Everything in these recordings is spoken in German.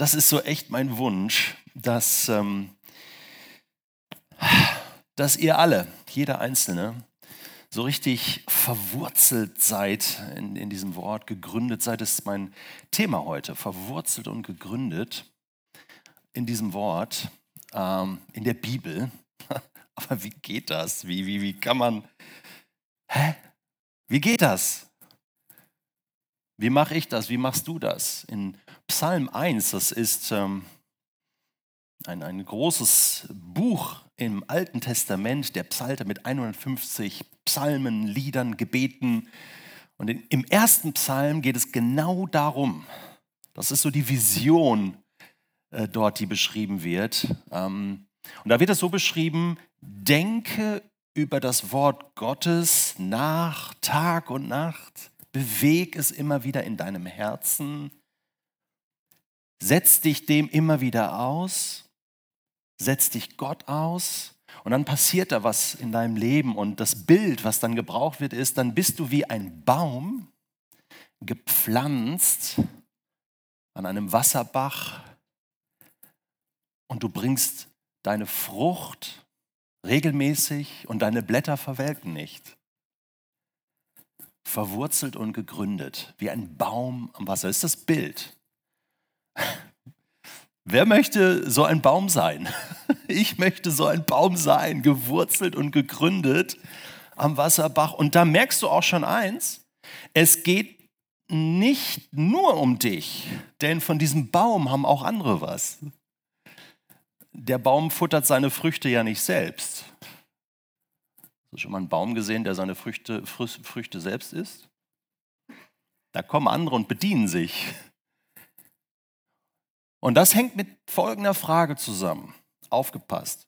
das ist so echt mein Wunsch, dass, ähm, dass ihr alle, jeder Einzelne, so richtig verwurzelt seid in, in diesem Wort, gegründet seid, das ist mein Thema heute, verwurzelt und gegründet in diesem Wort, ähm, in der Bibel. Aber wie geht das? Wie, wie, wie kann man, hä? Wie geht das? Wie mache ich das? Wie machst du das? In Psalm 1, das ist ähm, ein, ein großes Buch im Alten Testament, der Psalter mit 150 Psalmen, Liedern, Gebeten. Und in, im ersten Psalm geht es genau darum, das ist so die Vision äh, dort, die beschrieben wird. Ähm, und da wird es so beschrieben, denke über das Wort Gottes nach Tag und Nacht, beweg es immer wieder in deinem Herzen, setz dich dem immer wieder aus, setz dich Gott aus und dann passiert da was in deinem Leben und das Bild, was dann gebraucht wird, ist, dann bist du wie ein Baum gepflanzt an einem Wasserbach und du bringst deine Frucht regelmäßig und deine Blätter verwelken nicht. Verwurzelt und gegründet, wie ein Baum am Wasser. Ist das Bild. Wer möchte so ein Baum sein? Ich möchte so ein Baum sein, gewurzelt und gegründet am Wasserbach. Und da merkst du auch schon eins, es geht nicht nur um dich, denn von diesem Baum haben auch andere was der Baum futtert seine Früchte ja nicht selbst. Hast du schon mal einen Baum gesehen, der seine Früchte, Früchte selbst isst? Da kommen andere und bedienen sich. Und das hängt mit folgender Frage zusammen. Aufgepasst.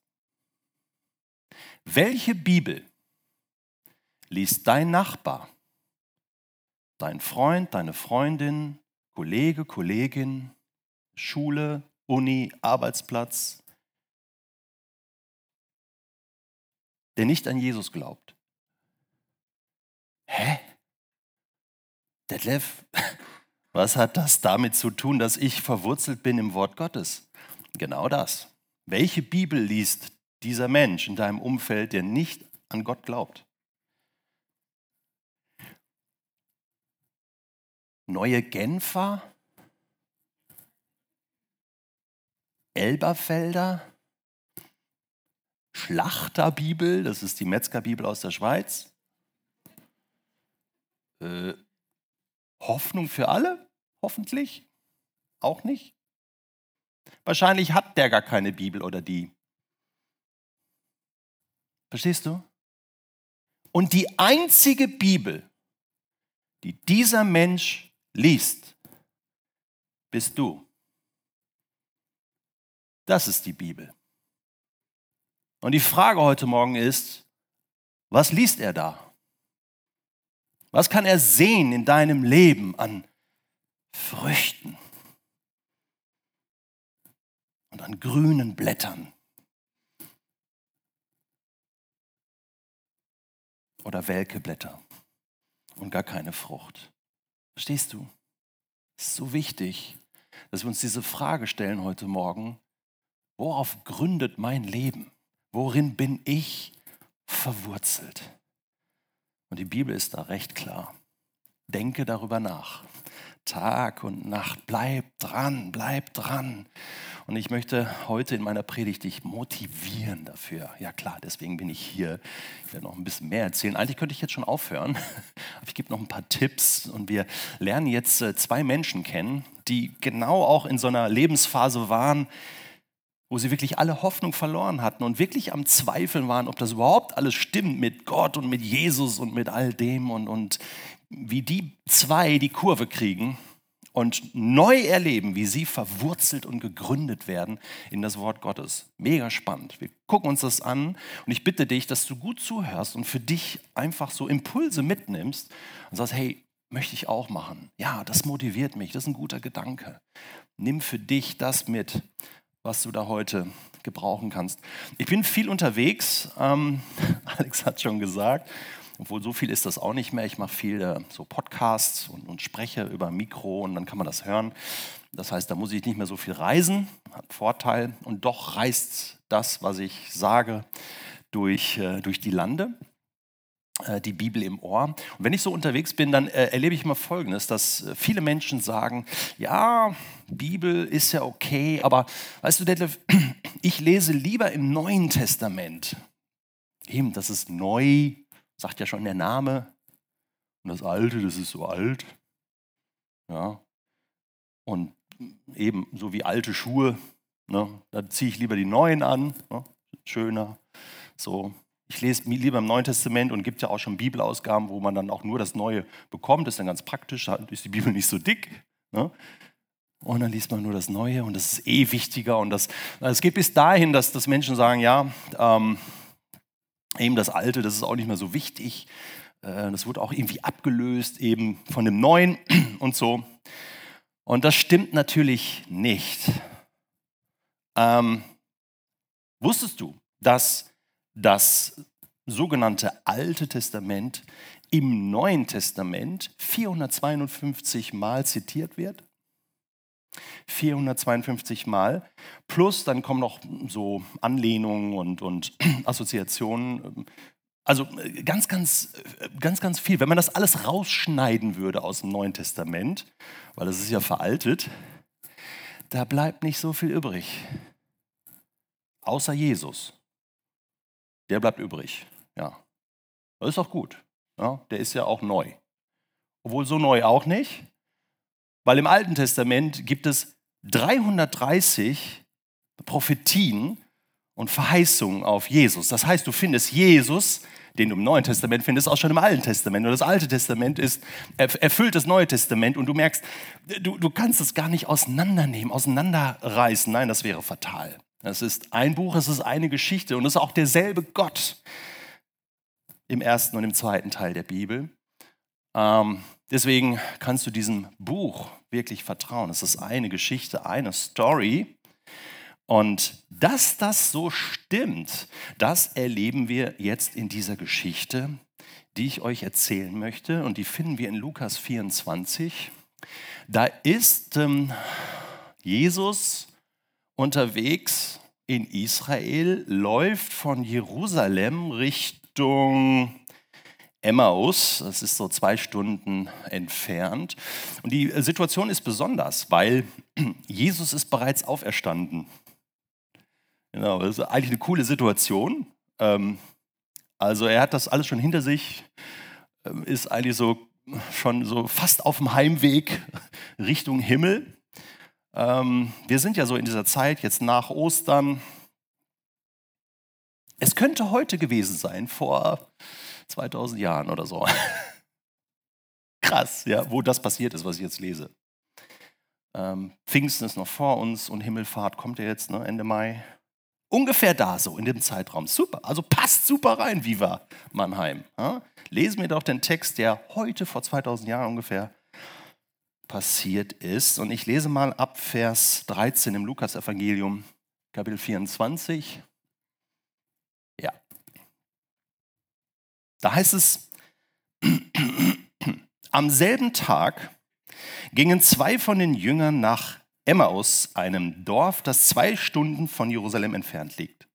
Welche Bibel liest dein Nachbar, dein Freund, deine Freundin, Kollege, Kollegin, Schule, Uni, Arbeitsplatz, der nicht an Jesus glaubt. Hä? Detlef, was hat das damit zu tun, dass ich verwurzelt bin im Wort Gottes? Genau das. Welche Bibel liest dieser Mensch in deinem Umfeld, der nicht an Gott glaubt? Neue Genfer? Elberfelder? Schlachterbibel, das ist die Metzgerbibel aus der Schweiz. Äh, Hoffnung für alle? Hoffentlich? Auch nicht? Wahrscheinlich hat der gar keine Bibel oder die. Verstehst du? Und die einzige Bibel, die dieser Mensch liest, bist du. Das ist die Bibel. Und die Frage heute Morgen ist, was liest er da? Was kann er sehen in deinem Leben an Früchten und an grünen Blättern? Oder welke Blätter und gar keine Frucht. Verstehst du? Es ist so wichtig, dass wir uns diese Frage stellen heute Morgen, worauf gründet mein Leben? Worin bin ich verwurzelt? Und die Bibel ist da recht klar. Denke darüber nach. Tag und Nacht. Bleib dran, bleib dran. Und ich möchte heute in meiner Predigt dich motivieren dafür. Ja klar, deswegen bin ich hier. Ich werde noch ein bisschen mehr erzählen. Eigentlich könnte ich jetzt schon aufhören, aber ich gebe noch ein paar Tipps. Und wir lernen jetzt äh, zwei Menschen kennen, die genau auch in so einer Lebensphase waren, wo sie wirklich alle Hoffnung verloren hatten und wirklich am Zweifeln waren, ob das überhaupt alles stimmt mit Gott und mit Jesus und mit all dem und, und wie die zwei die Kurve kriegen und neu erleben, wie sie verwurzelt und gegründet werden in das Wort Gottes. Mega spannend. Wir gucken uns das an und ich bitte dich, dass du gut zuhörst und für dich einfach so Impulse mitnimmst und sagst, hey, möchte ich auch machen. Ja, das motiviert mich, das ist ein guter Gedanke. Nimm für dich das mit, was du da heute gebrauchen kannst. Ich bin viel unterwegs, ähm, Alex hat schon gesagt, obwohl so viel ist das auch nicht mehr. Ich mache viel äh, so Podcasts und, und, spreche über Mikro und dann kann man das hören. Das heißt, da muss ich nicht mehr so viel reisen, hat Vorteil. Und doch reist das, was ich sage, durch, äh, durch die Lande die Bibel im Ohr. Und wenn ich so unterwegs bin, dann äh, erlebe ich immer Folgendes, dass äh, viele Menschen sagen, ja, Bibel ist ja okay, aber weißt du, Detlef, ich lese lieber im Neuen Testament. Eben, das ist neu, sagt ja schon der Name. Und das Alte, das ist so alt. Ja. Und eben so wie alte Schuhe, ne, da ziehe ich lieber die neuen an. Ne, schöner. So, ich lese lieber im Neuen Testament und gibt ja auch schon Bibelausgaben, wo man dann auch nur das Neue bekommt. Das ist dann ganz praktisch, da ist die Bibel nicht so dick. Ne? Und dann liest man nur das Neue und das ist eh wichtiger. Und das, es geht bis dahin, dass, dass Menschen sagen, ja, ähm, eben das Alte, das ist auch nicht mehr so wichtig. Äh, das wurde auch irgendwie abgelöst eben von dem Neuen und so. Und das stimmt natürlich nicht. Ähm, wusstest du, dass das sogenannte Alte Testament im Neuen Testament 452 Mal zitiert wird. 452 Mal. Plus dann kommen noch so Anlehnungen und, und Assoziationen. Also ganz, ganz, ganz, ganz viel. Wenn man das alles rausschneiden würde aus dem Neuen Testament, weil das ist ja veraltet, da bleibt nicht so viel übrig. Außer Jesus der bleibt übrig. Ja. Das ist auch gut. Ja, der ist ja auch neu. Obwohl so neu auch nicht, weil im Alten Testament gibt es 330 Prophetien und Verheißungen auf Jesus. Das heißt, du findest Jesus, den du im Neuen Testament findest, auch schon im Alten Testament. Und das Alte Testament ist erfüllt das Neue Testament und du merkst, du, du kannst es gar nicht auseinandernehmen, auseinanderreißen. Nein, das wäre fatal. Es ist ein Buch, es ist eine Geschichte und es ist auch derselbe Gott im ersten und im zweiten Teil der Bibel. Ähm, deswegen kannst du diesem Buch wirklich vertrauen. Es ist eine Geschichte, eine Story. Und dass das so stimmt, das erleben wir jetzt in dieser Geschichte, die ich euch erzählen möchte. Und die finden wir in Lukas 24. Da ist ähm, Jesus unterwegs in Israel, läuft von Jerusalem Richtung Emmaus, das ist so zwei Stunden entfernt. Und die Situation ist besonders, weil Jesus ist bereits auferstanden. Genau, das ist eigentlich eine coole Situation. Ähm, also er hat das alles schon hinter sich, ähm, ist eigentlich so schon so fast auf dem Heimweg Richtung Himmel. Ähm, wir sind ja so in dieser Zeit jetzt nach Ostern. Es könnte heute gewesen sein, vor 2000 Jahren oder so. Krass, ja, wo das passiert ist, was ich jetzt lese. Ähm, Pfingsten ist noch vor uns und Himmelfahrt kommt ja jetzt, ne, Ende Mai. Ungefähr da so in dem Zeitraum. Super, also passt super rein, Viva Mannheim. Ja? Lesen wir doch den Text, der heute vor 2000 Jahren ungefähr passiert ist. Und ich lese mal ab Vers 13 im Lukasevangelium, Kapitel 24. Ja. Da heißt es, am selben Tag gingen zwei von den Jüngern nach Emmaus, einem Dorf, das zwei Stunden von Jerusalem entfernt liegt.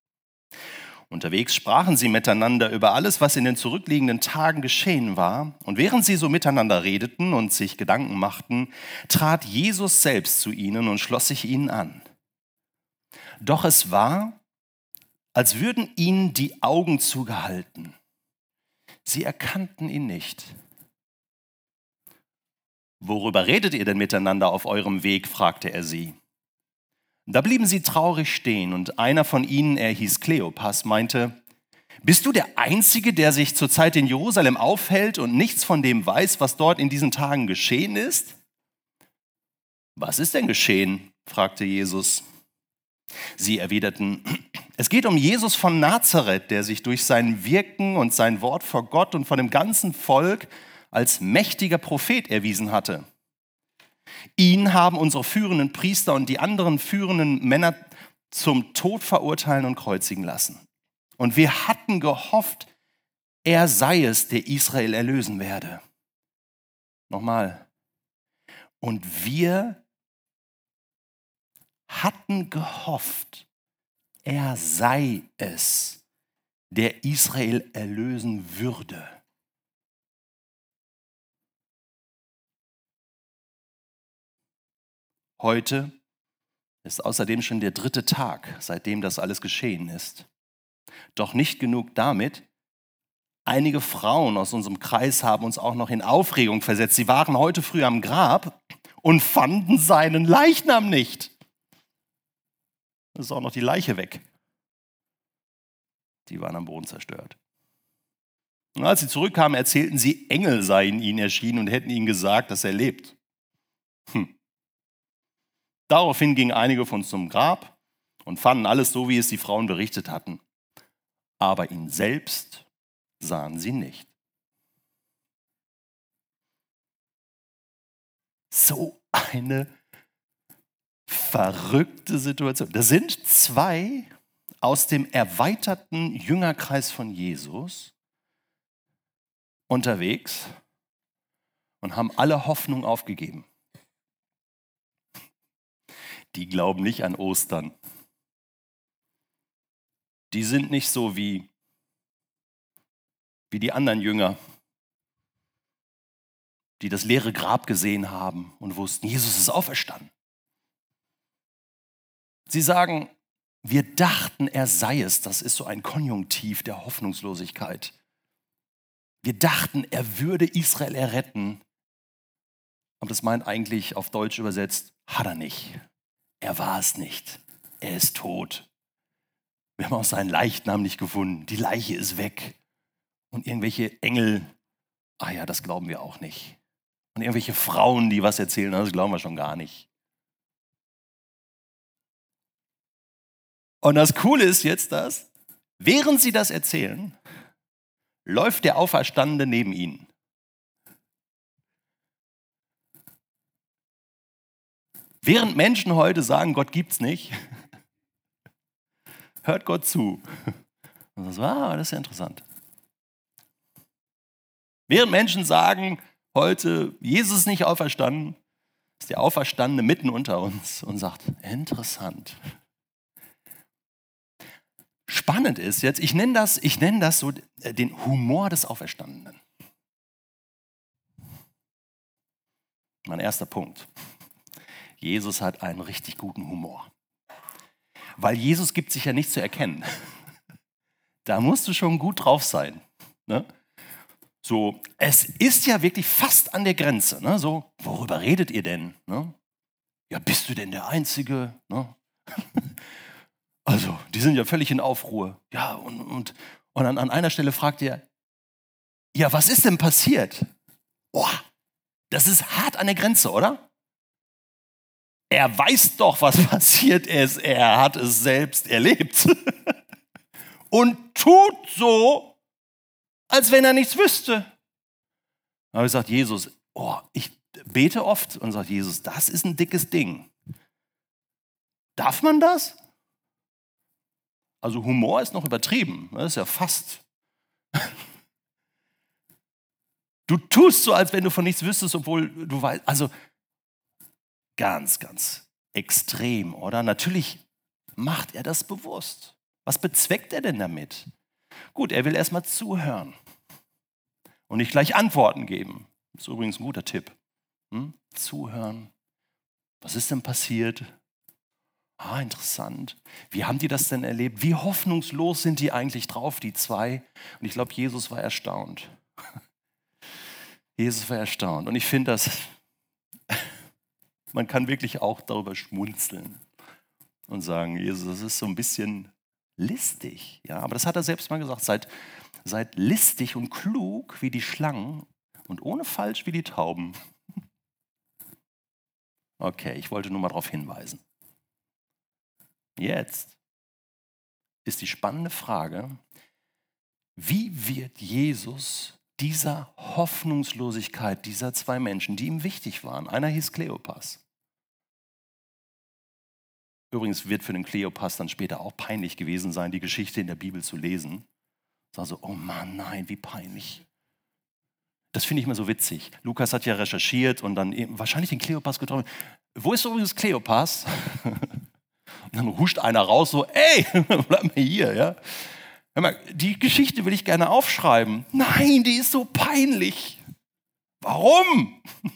Unterwegs sprachen sie miteinander über alles, was in den zurückliegenden Tagen geschehen war. Und während sie so miteinander redeten und sich Gedanken machten, trat Jesus selbst zu ihnen und schloss sich ihnen an. Doch es war, als würden ihnen die Augen zugehalten. Sie erkannten ihn nicht. Worüber redet ihr denn miteinander auf eurem Weg? fragte er sie. Da blieben sie traurig stehen und einer von ihnen, er hieß Kleopas, meinte, bist du der Einzige, der sich zurzeit in Jerusalem aufhält und nichts von dem weiß, was dort in diesen Tagen geschehen ist? Was ist denn geschehen? fragte Jesus. Sie erwiderten, es geht um Jesus von Nazareth, der sich durch sein Wirken und sein Wort vor Gott und vor dem ganzen Volk als mächtiger Prophet erwiesen hatte. Ihn haben unsere führenden Priester und die anderen führenden Männer zum Tod verurteilen und kreuzigen lassen. Und wir hatten gehofft, er sei es, der Israel erlösen werde. Nochmal. Und wir hatten gehofft, er sei es, der Israel erlösen würde. Heute ist außerdem schon der dritte Tag, seitdem das alles geschehen ist. Doch nicht genug damit. Einige Frauen aus unserem Kreis haben uns auch noch in Aufregung versetzt. Sie waren heute früh am Grab und fanden seinen Leichnam nicht. Es ist auch noch die Leiche weg. Die waren am Boden zerstört. Und als sie zurückkamen, erzählten sie, Engel seien ihnen erschienen und hätten ihnen gesagt, dass er lebt. Hm. Daraufhin gingen einige von uns zum Grab und fanden alles so, wie es die Frauen berichtet hatten. Aber ihn selbst sahen sie nicht. So eine verrückte Situation. Da sind zwei aus dem erweiterten Jüngerkreis von Jesus unterwegs und haben alle Hoffnung aufgegeben die glauben nicht an Ostern. Die sind nicht so wie, wie die anderen Jünger, die das leere Grab gesehen haben und wussten, Jesus ist auferstanden. Sie sagen, wir dachten, er sei es. Das ist so ein Konjunktiv der Hoffnungslosigkeit. Wir dachten, er würde Israel erretten. Aber das meint eigentlich auf Deutsch übersetzt, hat er nicht. Er war es nicht. Er ist tot. Wir haben auch seinen Leichnam nicht gefunden. Die Leiche ist weg. Und irgendwelche Engel, ah ja, das glauben wir auch nicht. Und irgendwelche Frauen, die was erzählen, das glauben wir schon gar nicht. Und das Coole ist jetzt das, während sie das erzählen, läuft der Auferstandene neben ihnen. Während Menschen heute sagen, Gott gibt's nicht, hört Gott zu. Und so, ah, das ist ja interessant. Während Menschen sagen heute, Jesus ist nicht auferstanden, ist der Auferstandene mitten unter uns und sagt, interessant. Spannend ist jetzt, ich nenne das, ich nenne das so den Humor des Auferstandenen. Mein erster Punkt. Jesus hat einen richtig guten Humor. Weil Jesus gibt sich ja nicht zu erkennen. Da musst du schon gut drauf sein. Ne? So, es ist ja wirklich fast an der Grenze. Ne? So, worüber redet ihr denn? Ne? Ja, bist du denn der Einzige? Ne? Also, die sind ja völlig in Aufruhr. Ja, und, und, und an, an einer Stelle fragt er, ja, was ist denn passiert? Boah, das ist hart an der Grenze, oder? Er weiß doch, was passiert ist. Er hat es selbst erlebt. Und tut so, als wenn er nichts wüsste. Habe ich gesagt, Jesus, oh, ich bete oft und sage, Jesus, das ist ein dickes Ding. Darf man das? Also Humor ist noch übertrieben. Das ist ja fast. Du tust so, als wenn du von nichts wüsstest, obwohl du weißt. Also Ganz, ganz extrem, oder? Natürlich macht er das bewusst. Was bezweckt er denn damit? Gut, er will erstmal zuhören und nicht gleich Antworten geben. Das ist übrigens ein guter Tipp. Hm? Zuhören. Was ist denn passiert? Ah, interessant. Wie haben die das denn erlebt? Wie hoffnungslos sind die eigentlich drauf, die zwei? Und ich glaube, Jesus war erstaunt. Jesus war erstaunt. Und ich finde das man kann wirklich auch darüber schmunzeln und sagen, Jesus, das ist so ein bisschen listig. Ja, aber das hat er selbst mal gesagt. Seid, seid listig und klug wie die Schlangen und ohne falsch wie die Tauben. Okay, ich wollte nur mal darauf hinweisen. Jetzt ist die spannende Frage, wie wird Jesus dieser Hoffnungslosigkeit dieser zwei Menschen, die ihm wichtig waren. Einer hieß Kleopas. Übrigens wird für den Kleopas dann später auch peinlich gewesen sein, die Geschichte in der Bibel zu lesen. Es so, oh Mann, nein, wie peinlich. Das finde ich immer so witzig. Lukas hat ja recherchiert und dann eben wahrscheinlich den Kleopas getroffen. Wo ist übrigens Kleopas? Und dann huscht einer raus, so, ey, bleib mal hier, ja. Mal, die Geschichte will ich gerne aufschreiben. Nein, die ist so peinlich. Warum?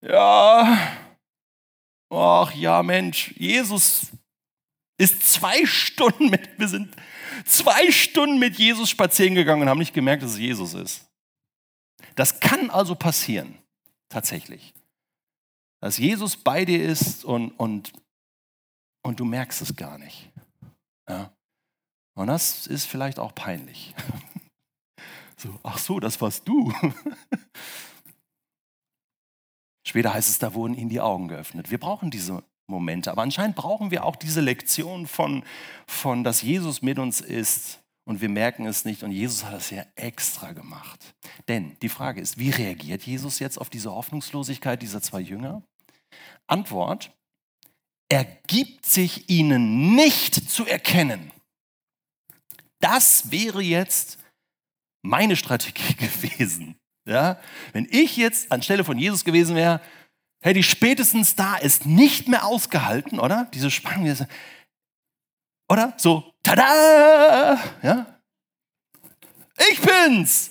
Ja, ach ja, Mensch, Jesus ist zwei Stunden mit, wir sind zwei Stunden mit Jesus spazieren gegangen und haben nicht gemerkt, dass es Jesus ist. Das kann also passieren, tatsächlich. Dass Jesus bei dir ist und, und, und du merkst es gar nicht. Ja? Und das ist vielleicht auch peinlich. So, ach so, das warst du. Später heißt es, da wurden ihnen die Augen geöffnet. Wir brauchen diese Momente, aber anscheinend brauchen wir auch diese Lektion von, von, dass Jesus mit uns ist und wir merken es nicht. Und Jesus hat das ja extra gemacht. Denn die Frage ist, wie reagiert Jesus jetzt auf diese Hoffnungslosigkeit dieser zwei Jünger? Antwort, er gibt sich ihnen nicht zu erkennen. Das wäre jetzt meine Strategie gewesen. Ja? Wenn ich jetzt anstelle von Jesus gewesen wäre, hätte ich spätestens da es nicht mehr ausgehalten, oder? Diese Spannung, oder? So, tada! Ja? Ich bin's!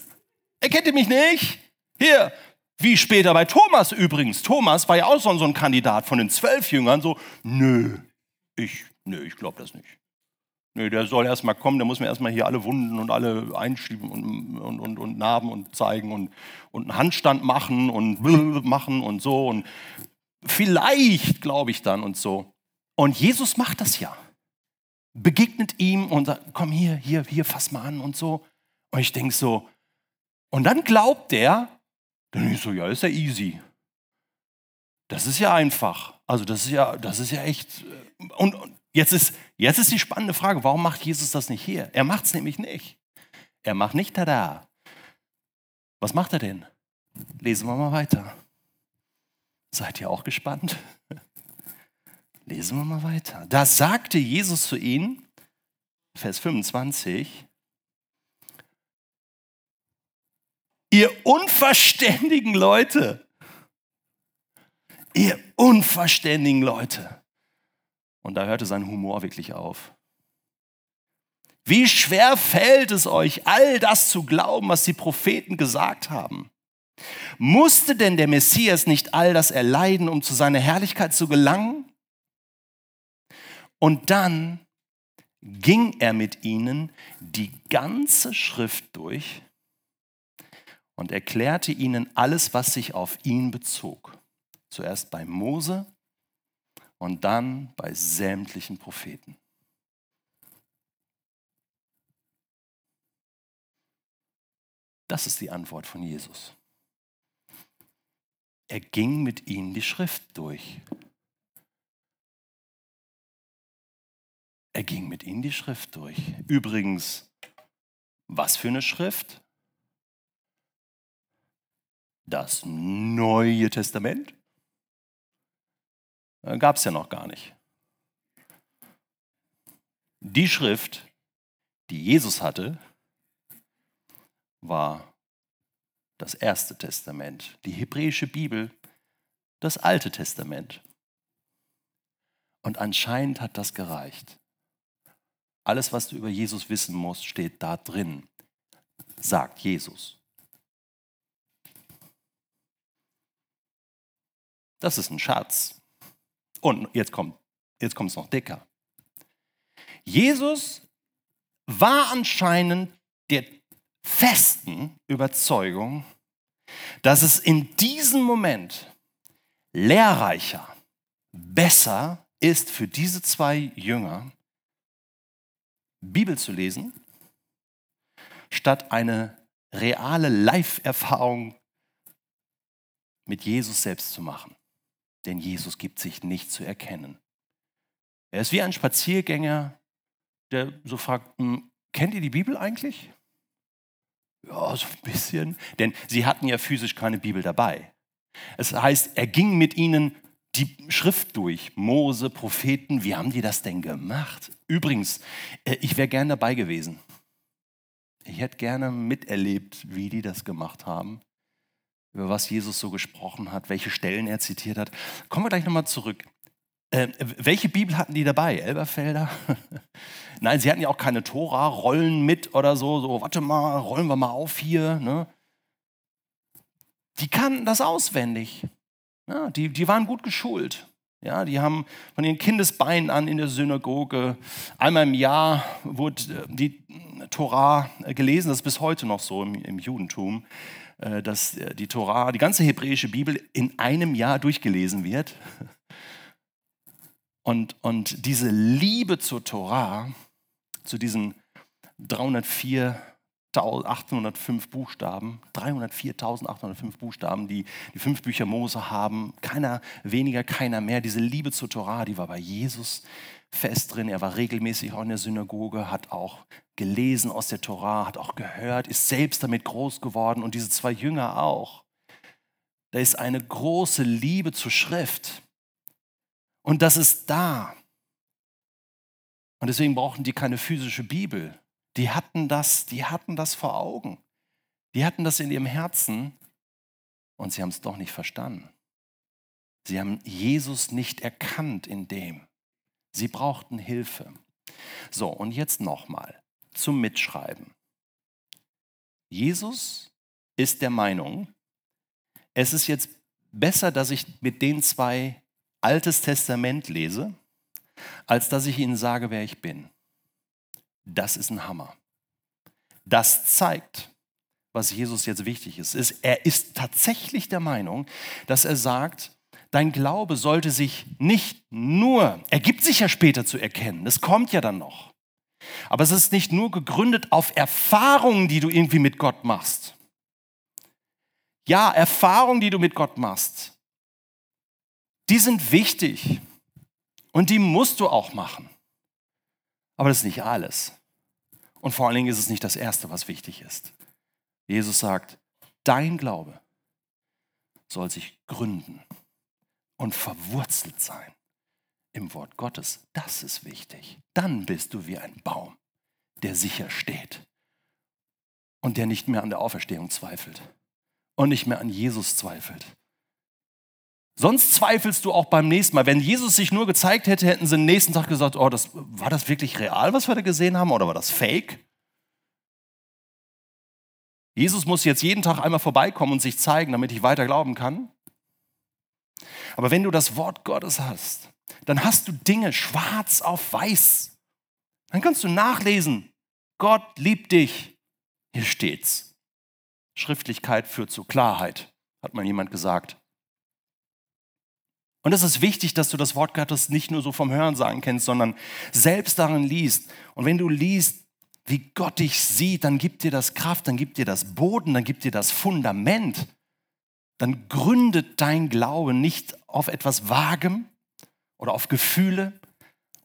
Erkennt ihr mich nicht? Hier, wie später bei Thomas übrigens. Thomas war ja auch so ein Kandidat von den zwölf Jüngern. So, nö, ich, nö, ich glaube das nicht. Nö, der soll erst mal kommen, der muss mir erst mal hier alle Wunden und alle einschieben und, und, und, und Narben und zeigen und, und einen Handstand machen und machen und so. Und vielleicht glaube ich dann und so. Und Jesus macht das ja begegnet ihm und sagt, komm hier, hier, hier, fass mal an und so. Und ich denke so, und dann glaubt der, dann ich so, ja, ist ja easy. Das ist ja einfach. Also das ist ja, das ist ja echt. Äh, und, jetzt, ist, jetzt ist die spannende Frage, warum macht Jesus das nicht hier? Er macht es nämlich nicht. Er macht nicht tada. Was macht er denn? Lesen wir mal weiter. Seid ihr auch gespannt? Lesen wir mal weiter. Da sagte Jesus zu ihnen, Vers 25, ihr unverständigen Leute, ihr unverständigen Leute. Und da hörte sein Humor wirklich auf. Wie schwer fällt es euch, all das zu glauben, was die Propheten gesagt haben? Musste denn der Messias nicht all das erleiden, um zu seiner Herrlichkeit zu gelangen? Und dann ging er mit ihnen die ganze Schrift durch und erklärte ihnen alles, was sich auf ihn bezog. Zuerst bei Mose und dann bei sämtlichen Propheten. Das ist die Antwort von Jesus. Er ging mit ihnen die Schrift durch. Er ging mit ihnen die Schrift durch. Übrigens, was für eine Schrift? Das Neue Testament? Äh, Gab es ja noch gar nicht. Die Schrift, die Jesus hatte, war das Erste Testament, die hebräische Bibel, das Alte Testament. Und anscheinend hat das gereicht. Alles, was du über Jesus wissen musst, steht da drin, sagt Jesus. Das ist ein Schatz. Und jetzt kommt jetzt es noch dicker. Jesus war anscheinend der festen Überzeugung, dass es in diesem Moment lehrreicher, besser ist für diese zwei Jünger, Bibel zu lesen, statt eine reale Live-Erfahrung mit Jesus selbst zu machen. Denn Jesus gibt sich nicht zu erkennen. Er ist wie ein Spaziergänger, der so fragt, hm, kennt ihr die Bibel eigentlich? Ja, so ein bisschen. Denn sie hatten ja physisch keine Bibel dabei. Es heißt, er ging mit ihnen die Schrift durch. Mose, Propheten, wie haben die das denn gemacht? Übrigens, äh, ich wäre gern dabei gewesen. Ich hätte gerne miterlebt, wie die das gemacht haben, über was Jesus so gesprochen hat, welche Stellen er zitiert hat. Kommen wir gleich nochmal zurück. Äh, welche Bibel hatten die dabei? Elberfelder? Nein, sie hatten ja auch keine Tora-Rollen mit oder so. So, warte mal, rollen wir mal auf hier. Ne? Die kannten das auswendig. Ja, die, die waren gut geschult. Ja, die haben von ihren Kindesbeinen an in der Synagoge einmal im Jahr wurde äh, die Torah gelesen. Das ist bis heute noch so im, im Judentum, äh, dass die Torah, die ganze hebräische Bibel in einem Jahr durchgelesen wird. Und, und diese Liebe zur Torah, zu diesen 304 805 Buchstaben, 304.805 Buchstaben, die die fünf Bücher Mose haben. Keiner weniger, keiner mehr. Diese Liebe zur Torah, die war bei Jesus fest drin. Er war regelmäßig auch in der Synagoge, hat auch gelesen aus der Torah, hat auch gehört, ist selbst damit groß geworden und diese zwei Jünger auch. Da ist eine große Liebe zur Schrift. Und das ist da. Und deswegen brauchten die keine physische Bibel. Die hatten das, die hatten das vor Augen. Die hatten das in ihrem Herzen und sie haben es doch nicht verstanden. Sie haben Jesus nicht erkannt in dem. Sie brauchten Hilfe. So, und jetzt nochmal zum Mitschreiben. Jesus ist der Meinung, es ist jetzt besser, dass ich mit den zwei Altes Testament lese, als dass ich ihnen sage, wer ich bin. Das ist ein Hammer. Das zeigt, was Jesus jetzt wichtig ist. Er ist tatsächlich der Meinung, dass er sagt, dein Glaube sollte sich nicht nur, er gibt sich ja später zu erkennen, das kommt ja dann noch. Aber es ist nicht nur gegründet auf Erfahrungen, die du irgendwie mit Gott machst. Ja, Erfahrungen, die du mit Gott machst, die sind wichtig und die musst du auch machen. Aber das ist nicht alles. Und vor allen Dingen ist es nicht das Erste, was wichtig ist. Jesus sagt, dein Glaube soll sich gründen und verwurzelt sein im Wort Gottes. Das ist wichtig. Dann bist du wie ein Baum, der sicher steht und der nicht mehr an der Auferstehung zweifelt und nicht mehr an Jesus zweifelt. Sonst zweifelst du auch beim nächsten Mal. Wenn Jesus sich nur gezeigt hätte, hätten sie am nächsten Tag gesagt, oh, das, war das wirklich real, was wir da gesehen haben, oder war das fake? Jesus muss jetzt jeden Tag einmal vorbeikommen und sich zeigen, damit ich weiter glauben kann. Aber wenn du das Wort Gottes hast, dann hast du Dinge schwarz auf weiß. Dann kannst du nachlesen. Gott liebt dich. Hier steht's. Schriftlichkeit führt zu Klarheit, hat mal jemand gesagt. Und es ist wichtig, dass du das Wort Gottes nicht nur so vom Hörensagen kennst, sondern selbst darin liest. Und wenn du liest, wie Gott dich sieht, dann gibt dir das Kraft, dann gibt dir das Boden, dann gibt dir das Fundament. Dann gründet dein Glaube nicht auf etwas Vagem oder auf Gefühle,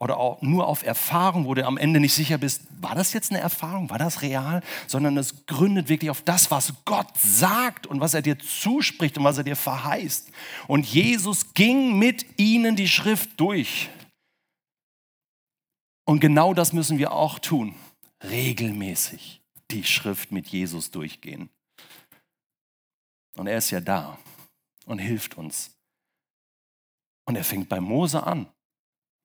oder auch nur auf Erfahrung, wo du am Ende nicht sicher bist, war das jetzt eine Erfahrung, war das real, sondern es gründet wirklich auf das, was Gott sagt und was er dir zuspricht und was er dir verheißt. Und Jesus ging mit ihnen die Schrift durch. Und genau das müssen wir auch tun, regelmäßig die Schrift mit Jesus durchgehen. Und er ist ja da und hilft uns. Und er fängt bei Mose an.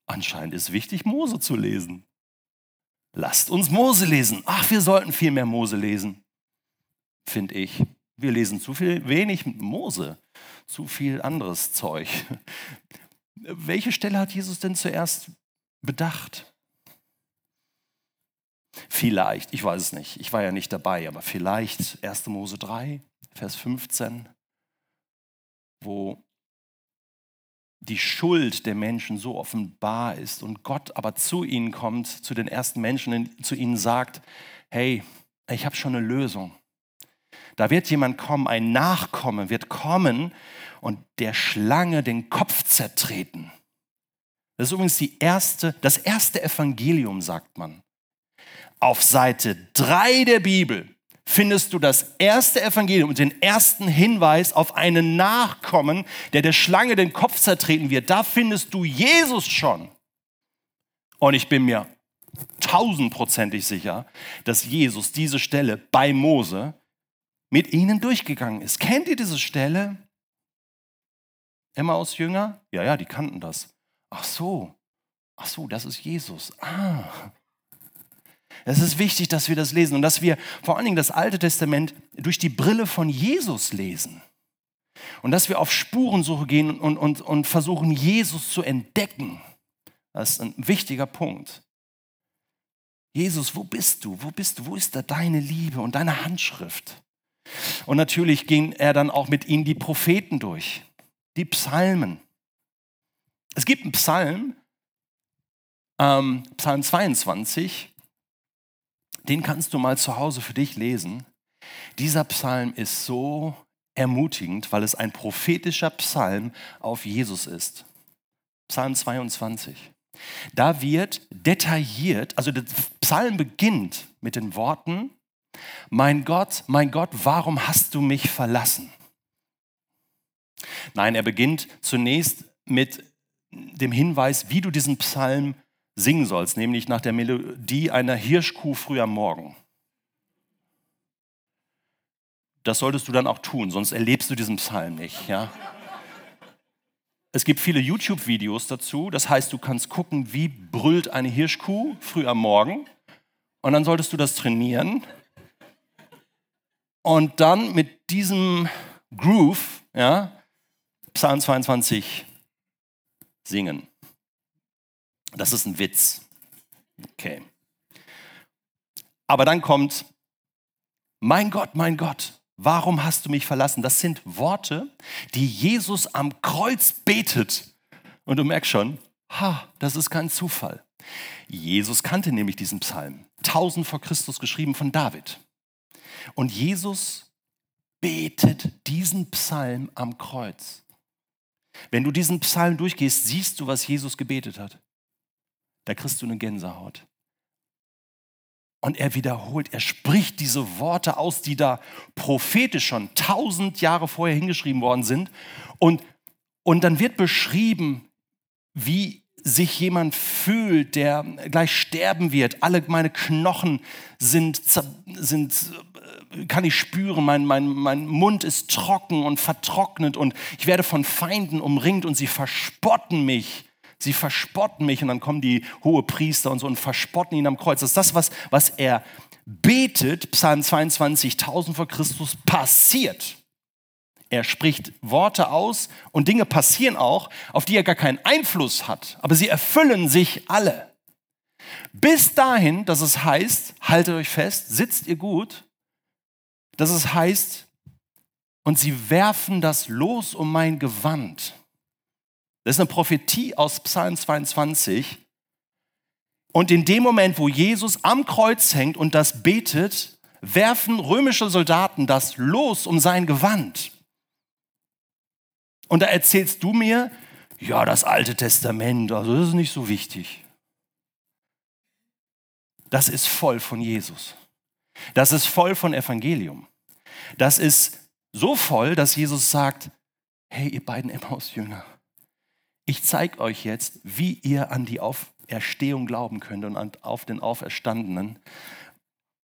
Anscheinend ist wichtig, Mose zu lesen. Lasst uns Mose lesen. Ach, wir sollten viel mehr Mose lesen, finde ich. Wir lesen zu viel, wenig Mose, zu viel anderes Zeug. Welche Stelle hat Jesus denn zuerst bedacht? Vielleicht, ich weiß es nicht, ich war ja nicht dabei, aber vielleicht 1. Mose 3, Vers 15, wo die Schuld der Menschen so offenbar ist und Gott aber zu ihnen kommt, zu den ersten Menschen, zu ihnen sagt, hey, ich habe schon eine Lösung. Da wird jemand kommen, ein Nachkomme wird kommen und der Schlange den Kopf zertreten. Das ist übrigens die erste, das erste Evangelium, sagt man. Auf Seite 3 der Bibel findest du das erste Evangelium und den ersten Hinweis auf einen Nachkommen, der der Schlange den Kopf zertreten wird. Da findest du Jesus schon. Und ich bin mir tausendprozentig sicher, dass Jesus diese Stelle bei Mose mit ihnen durchgegangen ist. Kennt ihr diese Stelle? Emmaus Jünger? Ja, ja, die kannten das. Ach so, ach so, das ist Jesus. Ah. Es ist wichtig, dass wir das lesen und dass wir vor allen Dingen das Alte Testament durch die Brille von Jesus lesen. Und dass wir auf Spurensuche gehen und, und, und versuchen, Jesus zu entdecken. Das ist ein wichtiger Punkt. Jesus, wo bist du? Wo bist du? Wo ist da deine Liebe und deine Handschrift? Und natürlich ging er dann auch mit ihnen die Propheten durch, die Psalmen. Es gibt einen Psalm, ähm, Psalm 22, den kannst du mal zu Hause für dich lesen. Dieser Psalm ist so ermutigend, weil es ein prophetischer Psalm auf Jesus ist. Psalm 22. Da wird detailliert, also der Psalm beginnt mit den Worten, mein Gott, mein Gott, warum hast du mich verlassen? Nein, er beginnt zunächst mit dem Hinweis, wie du diesen Psalm singen sollst, nämlich nach der Melodie einer Hirschkuh früh am Morgen. Das solltest du dann auch tun, sonst erlebst du diesen Psalm nicht. Ja? Es gibt viele YouTube-Videos dazu. Das heißt, du kannst gucken, wie brüllt eine Hirschkuh früh am Morgen. Und dann solltest du das trainieren. Und dann mit diesem Groove, ja, Psalm 22 singen. Das ist ein Witz. Okay. Aber dann kommt, mein Gott, mein Gott, warum hast du mich verlassen? Das sind Worte, die Jesus am Kreuz betet. Und du merkst schon, ha, das ist kein Zufall. Jesus kannte nämlich diesen Psalm, 1000 vor Christus geschrieben von David. Und Jesus betet diesen Psalm am Kreuz. Wenn du diesen Psalm durchgehst, siehst du, was Jesus gebetet hat da kriegst du eine Gänsehaut. Und er wiederholt, er spricht diese Worte aus, die da prophetisch schon tausend Jahre vorher hingeschrieben worden sind. Und, und dann wird beschrieben, wie sich jemand fühlt, der gleich sterben wird. Alle meine Knochen sind, sind kann ich spüren, mein, mein, mein Mund ist trocken und vertrocknet und ich werde von Feinden umringt und sie verspotten mich. Sie verspotten mich und dann kommen die hohe Priester und so und verspotten ihn am Kreuz. Das ist das, was, was er betet, Psalm 22, 1000 vor Christus, passiert. Er spricht Worte aus und Dinge passieren auch, auf die er gar keinen Einfluss hat, aber sie erfüllen sich alle. Bis dahin, dass es heißt, haltet euch fest, sitzt ihr gut, dass es heißt, und sie werfen das Los um mein Gewand. Das ist eine Prophetie aus Psalm 22. Und in dem Moment, wo Jesus am Kreuz hängt und das betet, werfen römische Soldaten das los um sein Gewand. Und da erzählst du mir, ja, das Alte Testament, also das ist nicht so wichtig. Das ist voll von Jesus. Das ist voll von Evangelium. Das ist so voll, dass Jesus sagt, hey, ihr beiden Emmaus-Jünger, ich zeige euch jetzt, wie ihr an die Auferstehung glauben könnt und auf den Auferstandenen,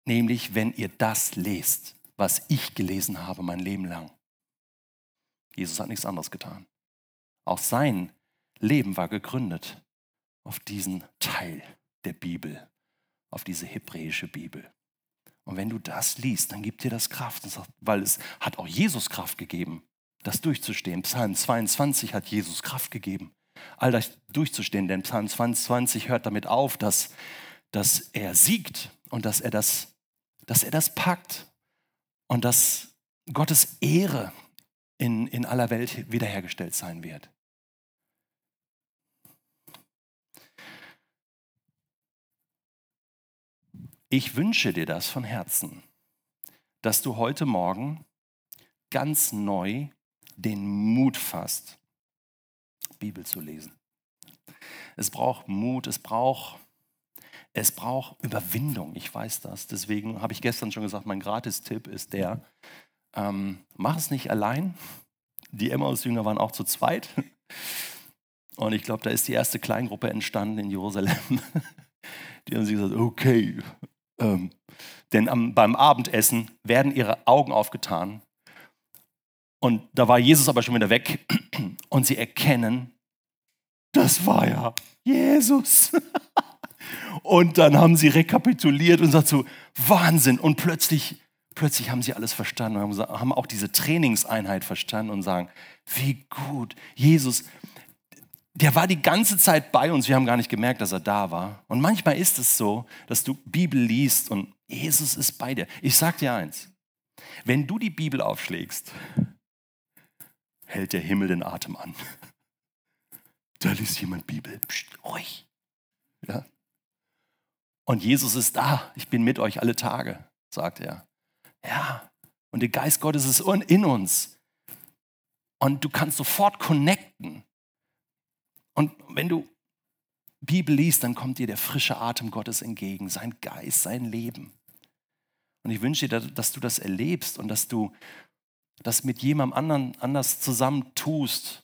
nämlich wenn ihr das lest, was ich gelesen habe mein Leben lang. Jesus hat nichts anderes getan. Auch sein Leben war gegründet auf diesen Teil der Bibel, auf diese hebräische Bibel. Und wenn du das liest, dann gibt dir das Kraft, weil es hat auch Jesus Kraft gegeben das durchzustehen. Psalm 22 hat Jesus Kraft gegeben, all das durchzustehen, denn Psalm 22 hört damit auf, dass, dass er siegt und dass er, das, dass er das packt und dass Gottes Ehre in, in aller Welt wiederhergestellt sein wird. Ich wünsche dir das von Herzen, dass du heute Morgen ganz neu den Mut fasst, Bibel zu lesen. Es braucht Mut, es braucht, es braucht Überwindung, ich weiß das. Deswegen habe ich gestern schon gesagt, mein Gratistipp ist der, ähm, mach es nicht allein. Die Emmaus-Jünger waren auch zu zweit. Und ich glaube, da ist die erste Kleingruppe entstanden in Jerusalem. Die haben sie gesagt, okay. Ähm, denn am, beim Abendessen werden ihre Augen aufgetan. Und da war Jesus aber schon wieder weg. Und sie erkennen, das war ja Jesus. Und dann haben sie rekapituliert und sagt so, Wahnsinn. Und plötzlich, plötzlich haben sie alles verstanden und haben auch diese Trainingseinheit verstanden und sagen, wie gut, Jesus, der war die ganze Zeit bei uns. Wir haben gar nicht gemerkt, dass er da war. Und manchmal ist es so, dass du Bibel liest und Jesus ist bei dir. Ich sag dir eins: Wenn du die Bibel aufschlägst, hält der Himmel den Atem an. Da liest jemand Bibel. Psst, ruhig. Ja? Und Jesus ist da. Ich bin mit euch alle Tage, sagt er. Ja. Und der Geist Gottes ist in uns. Und du kannst sofort connecten. Und wenn du Bibel liest, dann kommt dir der frische Atem Gottes entgegen, sein Geist, sein Leben. Und ich wünsche dir, dass du das erlebst und dass du das mit jemandem anderen anders zusammen tust.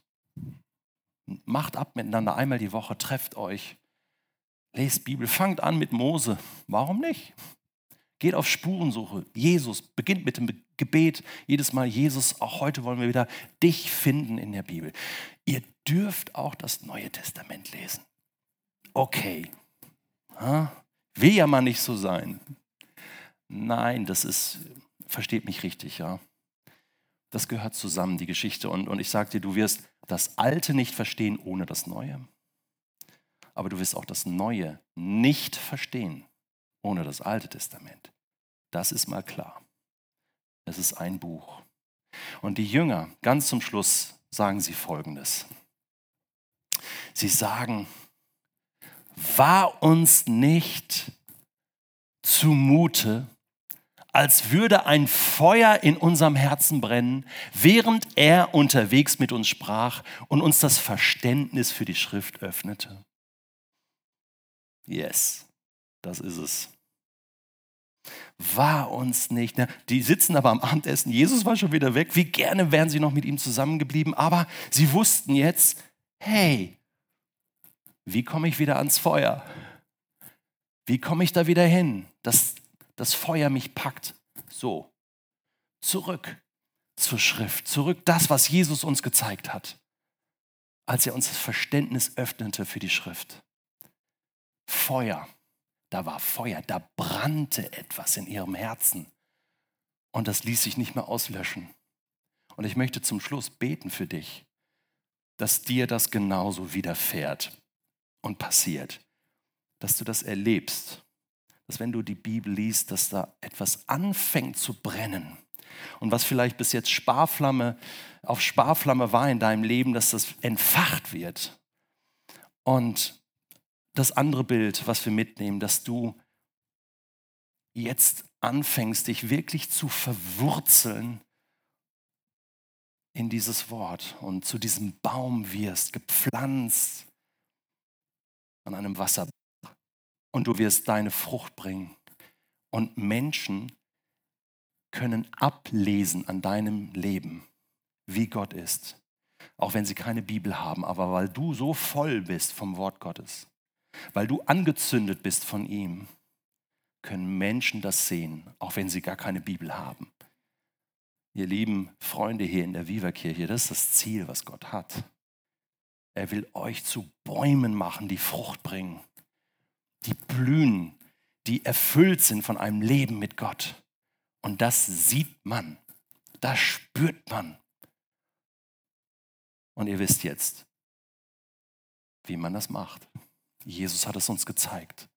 Macht ab miteinander einmal die Woche, trefft euch, lest Bibel, fangt an mit Mose. Warum nicht? Geht auf Spurensuche. Jesus beginnt mit dem Gebet. Jedes Mal, Jesus, auch heute wollen wir wieder dich finden in der Bibel. Ihr dürft auch das Neue Testament lesen. Okay. Will ja mal nicht so sein. Nein, das ist, versteht mich richtig, ja. Das gehört zusammen, die Geschichte. Und, und ich sage dir, du wirst das Alte nicht verstehen ohne das Neue. Aber du wirst auch das Neue nicht verstehen ohne das Alte Testament. Das ist mal klar. Es ist ein Buch. Und die Jünger, ganz zum Schluss, sagen sie Folgendes. Sie sagen, war uns nicht zumute, als würde ein Feuer in unserem Herzen brennen, während er unterwegs mit uns sprach und uns das Verständnis für die Schrift öffnete. Yes, das ist es. War uns nicht. Ne? Die sitzen aber am Abendessen. Jesus war schon wieder weg. Wie gerne wären sie noch mit ihm zusammengeblieben. Aber sie wussten jetzt, hey, wie komme ich wieder ans Feuer? Wie komme ich da wieder hin, dass das Feuer mich packt? So, zurück zur Schrift, zurück das, was Jesus uns gezeigt hat, als er uns das Verständnis öffnete für die Schrift. Feuer, da war Feuer, da brannte etwas in ihrem Herzen und das ließ sich nicht mehr auslöschen. Und ich möchte zum Schluss beten für dich, dass dir das genauso widerfährt und passiert, dass du das erlebst, dass wenn du die Bibel liest, dass da etwas anfängt zu brennen. Und was vielleicht bis jetzt Sparflamme auf Sparflamme war in deinem Leben, dass das entfacht wird. Und das andere Bild, was wir mitnehmen, dass du jetzt anfängst, dich wirklich zu verwurzeln in dieses Wort und zu diesem Baum wirst, gepflanzt an einem Wasser und du wirst deine Frucht bringen. Und Menschen können ablesen an deinem Leben, wie Gott ist. Auch wenn sie keine Bibel haben, aber weil du so voll bist vom Wort Gottes, weil du angezündet bist von ihm, können Menschen das sehen, auch wenn sie gar keine Bibel haben. Ihr lieben Freunde hier in der Viva-Kirche, das ist das Ziel, was Gott hat. Er will euch zu Bäumen machen, die Frucht bringen, die blühen, die erfüllt sind von einem Leben mit Gott. Und das sieht man, das spürt man. Und ihr wisst jetzt, wie man das macht. Jesus hat es uns gezeigt.